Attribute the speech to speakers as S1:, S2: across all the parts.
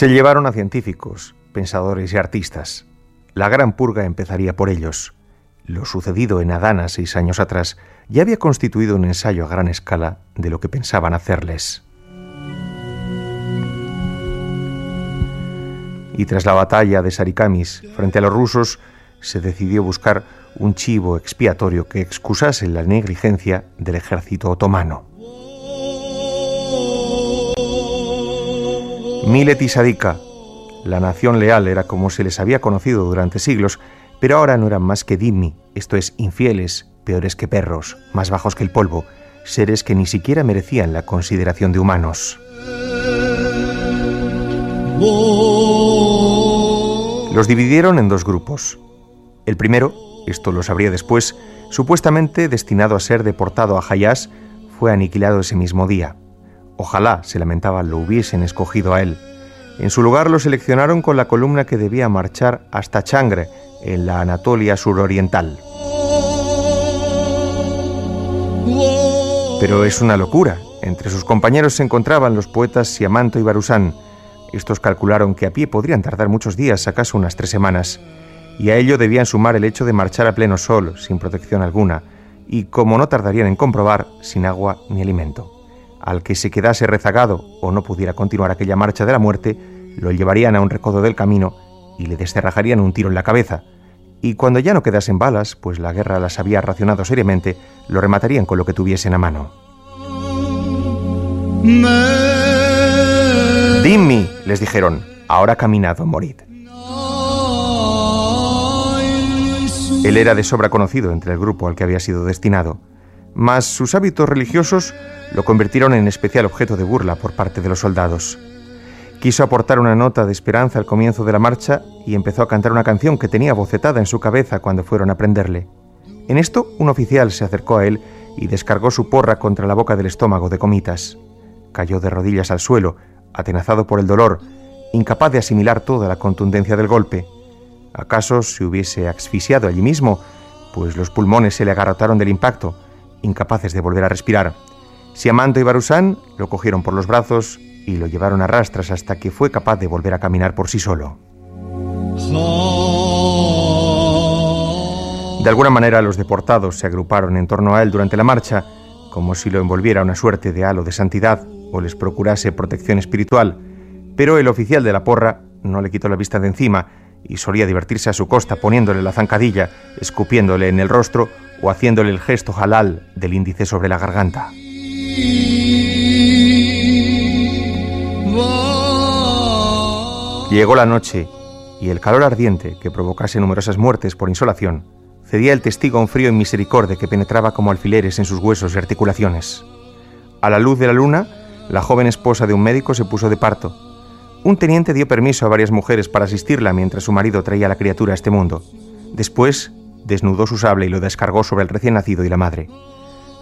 S1: Se llevaron a científicos, pensadores y artistas. La gran purga empezaría por ellos. Lo sucedido en Adana seis años atrás ya había constituido un ensayo a gran escala de lo que pensaban hacerles. Y tras la batalla de Sarikamis frente a los rusos, se decidió buscar un chivo expiatorio que excusase la negligencia del ejército otomano. Milet y Sadika, la nación leal era como se les había conocido durante siglos, pero ahora no eran más que dimmi, esto es, infieles, peores que perros, más bajos que el polvo, seres que ni siquiera merecían la consideración de humanos. Los dividieron en dos grupos. El primero, esto lo sabría después, supuestamente destinado a ser deportado a Hayas, fue aniquilado ese mismo día. Ojalá, se lamentaba, lo hubiesen escogido a él. En su lugar lo seleccionaron con la columna que debía marchar hasta Changre, en la Anatolia suroriental. Pero es una locura. Entre sus compañeros se encontraban los poetas Siamanto y Barusán. Estos calcularon que a pie podrían tardar muchos días, acaso unas tres semanas, y a ello debían sumar el hecho de marchar a pleno sol, sin protección alguna, y como no tardarían en comprobar, sin agua ni alimento. Al que se quedase rezagado o no pudiera continuar aquella marcha de la muerte, lo llevarían a un recodo del camino y le descerrajarían un tiro en la cabeza. Y cuando ya no quedasen balas, pues la guerra las había racionado seriamente, lo rematarían con lo que tuviesen a mano. Dimmi, les dijeron, ahora caminado, morid. Él era de sobra conocido entre el grupo al que había sido destinado mas sus hábitos religiosos lo convirtieron en especial objeto de burla por parte de los soldados. Quiso aportar una nota de esperanza al comienzo de la marcha y empezó a cantar una canción que tenía bocetada en su cabeza cuando fueron a prenderle. En esto, un oficial se acercó a él y descargó su porra contra la boca del estómago de Comitas. Cayó de rodillas al suelo, atenazado por el dolor, incapaz de asimilar toda la contundencia del golpe. ¿Acaso se hubiese asfixiado allí mismo? Pues los pulmones se le agarrotaron del impacto incapaces de volver a respirar. Siamanto y Barusán lo cogieron por los brazos y lo llevaron a rastras hasta que fue capaz de volver a caminar por sí solo. De alguna manera los deportados se agruparon en torno a él durante la marcha, como si lo envolviera una suerte de halo de santidad o les procurase protección espiritual, pero el oficial de la porra no le quitó la vista de encima y solía divertirse a su costa poniéndole la zancadilla, escupiéndole en el rostro o haciéndole el gesto halal del índice sobre la garganta. Llegó la noche y el calor ardiente que provocase numerosas muertes por insolación cedía el testigo a un frío misericordia que penetraba como alfileres en sus huesos y articulaciones. A la luz de la luna, la joven esposa de un médico se puso de parto. Un teniente dio permiso a varias mujeres para asistirla mientras su marido traía la criatura a este mundo. Después, desnudó su sable y lo descargó sobre el recién nacido y la madre.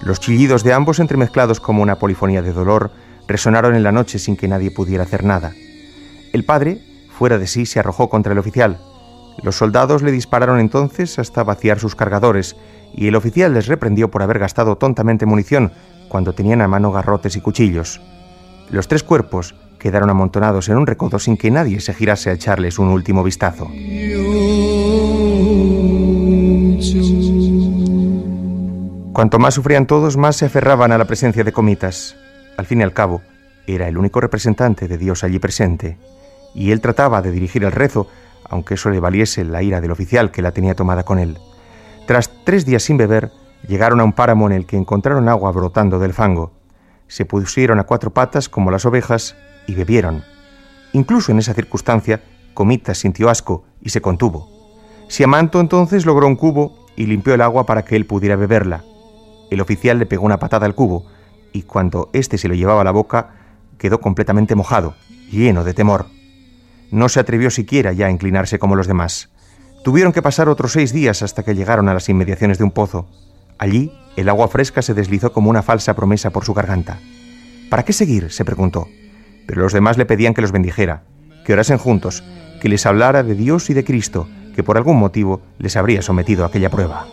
S1: Los chillidos de ambos, entremezclados como una polifonía de dolor, resonaron en la noche sin que nadie pudiera hacer nada. El padre, fuera de sí, se arrojó contra el oficial. Los soldados le dispararon entonces hasta vaciar sus cargadores, y el oficial les reprendió por haber gastado tontamente munición cuando tenían a mano garrotes y cuchillos. Los tres cuerpos quedaron amontonados en un recodo sin que nadie se girase a echarles un último vistazo. Cuanto más sufrían todos, más se aferraban a la presencia de Comitas. Al fin y al cabo, era el único representante de Dios allí presente, y él trataba de dirigir el rezo, aunque eso le valiese la ira del oficial que la tenía tomada con él. Tras tres días sin beber, llegaron a un páramo en el que encontraron agua brotando del fango. Se pusieron a cuatro patas como las ovejas y bebieron. Incluso en esa circunstancia, Comitas sintió asco y se contuvo. Siamanto entonces logró un cubo y limpió el agua para que él pudiera beberla. El oficial le pegó una patada al cubo y cuando éste se lo llevaba a la boca quedó completamente mojado, lleno de temor. No se atrevió siquiera ya a inclinarse como los demás. Tuvieron que pasar otros seis días hasta que llegaron a las inmediaciones de un pozo. Allí, el agua fresca se deslizó como una falsa promesa por su garganta. ¿Para qué seguir? se preguntó. Pero los demás le pedían que los bendijera, que orasen juntos, que les hablara de Dios y de Cristo, que por algún motivo les habría sometido a aquella prueba.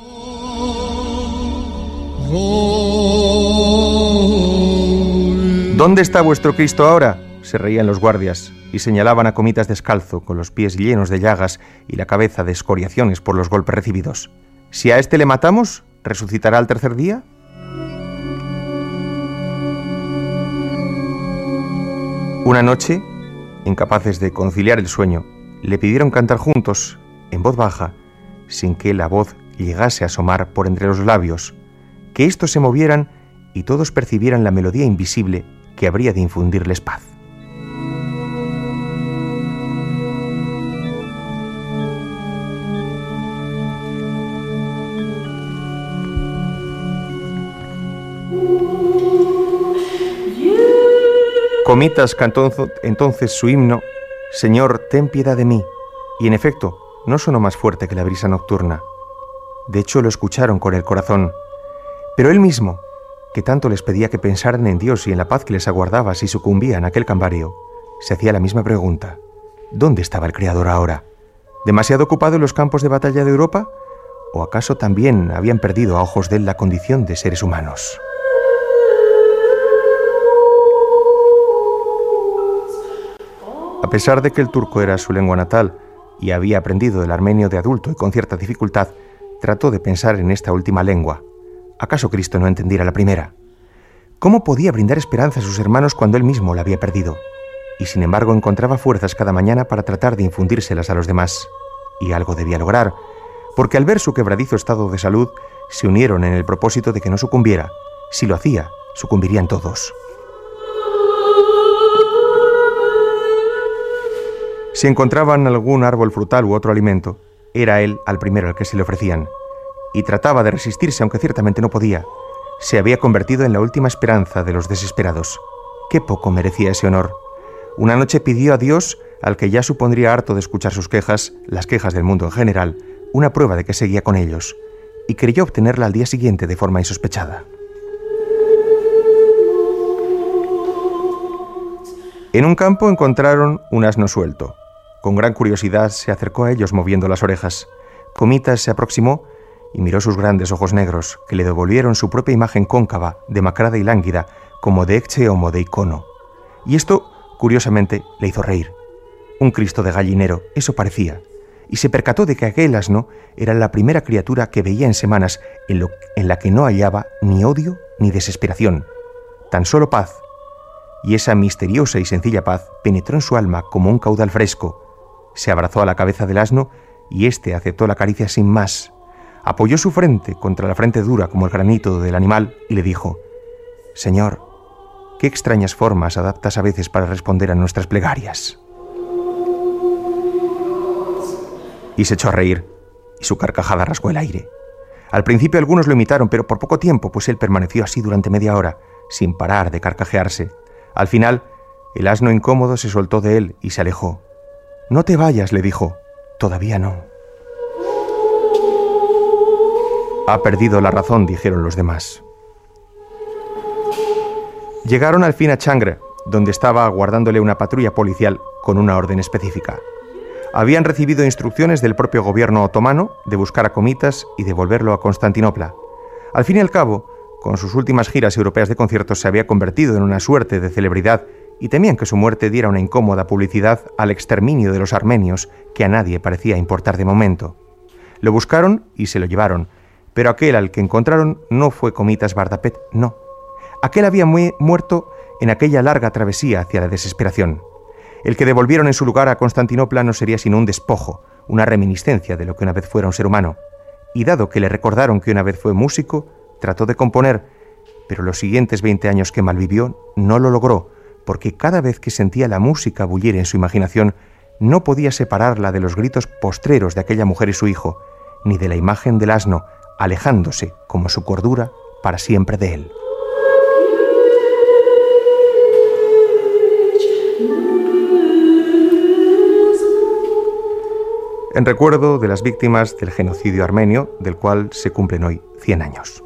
S1: ¿Dónde está vuestro Cristo ahora? se reían los guardias y señalaban a Comitas descalzo, con los pies llenos de llagas y la cabeza de escoriaciones por los golpes recibidos. Si a este le matamos, ¿resucitará al tercer día? Una noche, incapaces de conciliar el sueño, le pidieron cantar juntos, en voz baja, sin que la voz llegase a asomar por entre los labios, que éstos se movieran y todos percibieran la melodía invisible que habría de infundirles paz. Comitas cantó entonces su himno, Señor, ten piedad de mí, y en efecto, no sonó más fuerte que la brisa nocturna. De hecho, lo escucharon con el corazón. Pero él mismo, que tanto les pedía que pensaran en Dios y en la paz que les aguardaba si sucumbían a aquel cambario, se hacía la misma pregunta. ¿Dónde estaba el Creador ahora? ¿Demasiado ocupado en los campos de batalla de Europa? ¿O acaso también habían perdido a ojos de él la condición de seres humanos? A pesar de que el turco era su lengua natal y había aprendido el armenio de adulto y con cierta dificultad, trató de pensar en esta última lengua. ¿Acaso Cristo no entendiera la primera? ¿Cómo podía brindar esperanza a sus hermanos cuando él mismo la había perdido? Y sin embargo encontraba fuerzas cada mañana para tratar de infundírselas a los demás. Y algo debía lograr, porque al ver su quebradizo estado de salud, se unieron en el propósito de que no sucumbiera. Si lo hacía, sucumbirían todos. Si encontraban algún árbol frutal u otro alimento, era él al primero al que se le ofrecían, y trataba de resistirse aunque ciertamente no podía. Se había convertido en la última esperanza de los desesperados. Qué poco merecía ese honor. Una noche pidió a Dios, al que ya supondría harto de escuchar sus quejas, las quejas del mundo en general, una prueba de que seguía con ellos, y creyó obtenerla al día siguiente de forma insospechada. En un campo encontraron un asno suelto. Con gran curiosidad se acercó a ellos moviendo las orejas. Comitas se aproximó y miró sus grandes ojos negros, que le devolvieron su propia imagen cóncava, demacrada y lánguida, como de Ecce o de icono. Y esto, curiosamente, le hizo reír. Un Cristo de gallinero, eso parecía. Y se percató de que aquel asno era la primera criatura que veía en semanas en, en la que no hallaba ni odio ni desesperación, tan solo paz. Y esa misteriosa y sencilla paz penetró en su alma como un caudal fresco, se abrazó a la cabeza del asno y éste aceptó la caricia sin más. Apoyó su frente contra la frente dura como el granito del animal y le dijo, Señor, qué extrañas formas adaptas a veces para responder a nuestras plegarias. Y se echó a reír, y su carcajada rasgó el aire. Al principio algunos lo imitaron, pero por poco tiempo, pues él permaneció así durante media hora, sin parar de carcajearse. Al final, el asno incómodo se soltó de él y se alejó. No te vayas, le dijo. Todavía no. Ha perdido la razón, dijeron los demás. Llegaron al fin a Changre, donde estaba aguardándole una patrulla policial con una orden específica. Habían recibido instrucciones del propio gobierno otomano de buscar a Comitas y devolverlo a Constantinopla. Al fin y al cabo, con sus últimas giras europeas de conciertos se había convertido en una suerte de celebridad y temían que su muerte diera una incómoda publicidad al exterminio de los armenios que a nadie parecía importar de momento. Lo buscaron y se lo llevaron, pero aquel al que encontraron no fue Comitas Bardapet, no. Aquel había muerto en aquella larga travesía hacia la desesperación. El que devolvieron en su lugar a Constantinopla no sería sino un despojo, una reminiscencia de lo que una vez fuera un ser humano. Y dado que le recordaron que una vez fue músico, trató de componer, pero los siguientes 20 años que malvivió no lo logró, porque cada vez que sentía la música bullir en su imaginación, no podía separarla de los gritos postreros de aquella mujer y su hijo, ni de la imagen del asno, alejándose, como su cordura, para siempre de él. En recuerdo de las víctimas del genocidio armenio, del cual se cumplen hoy 100 años.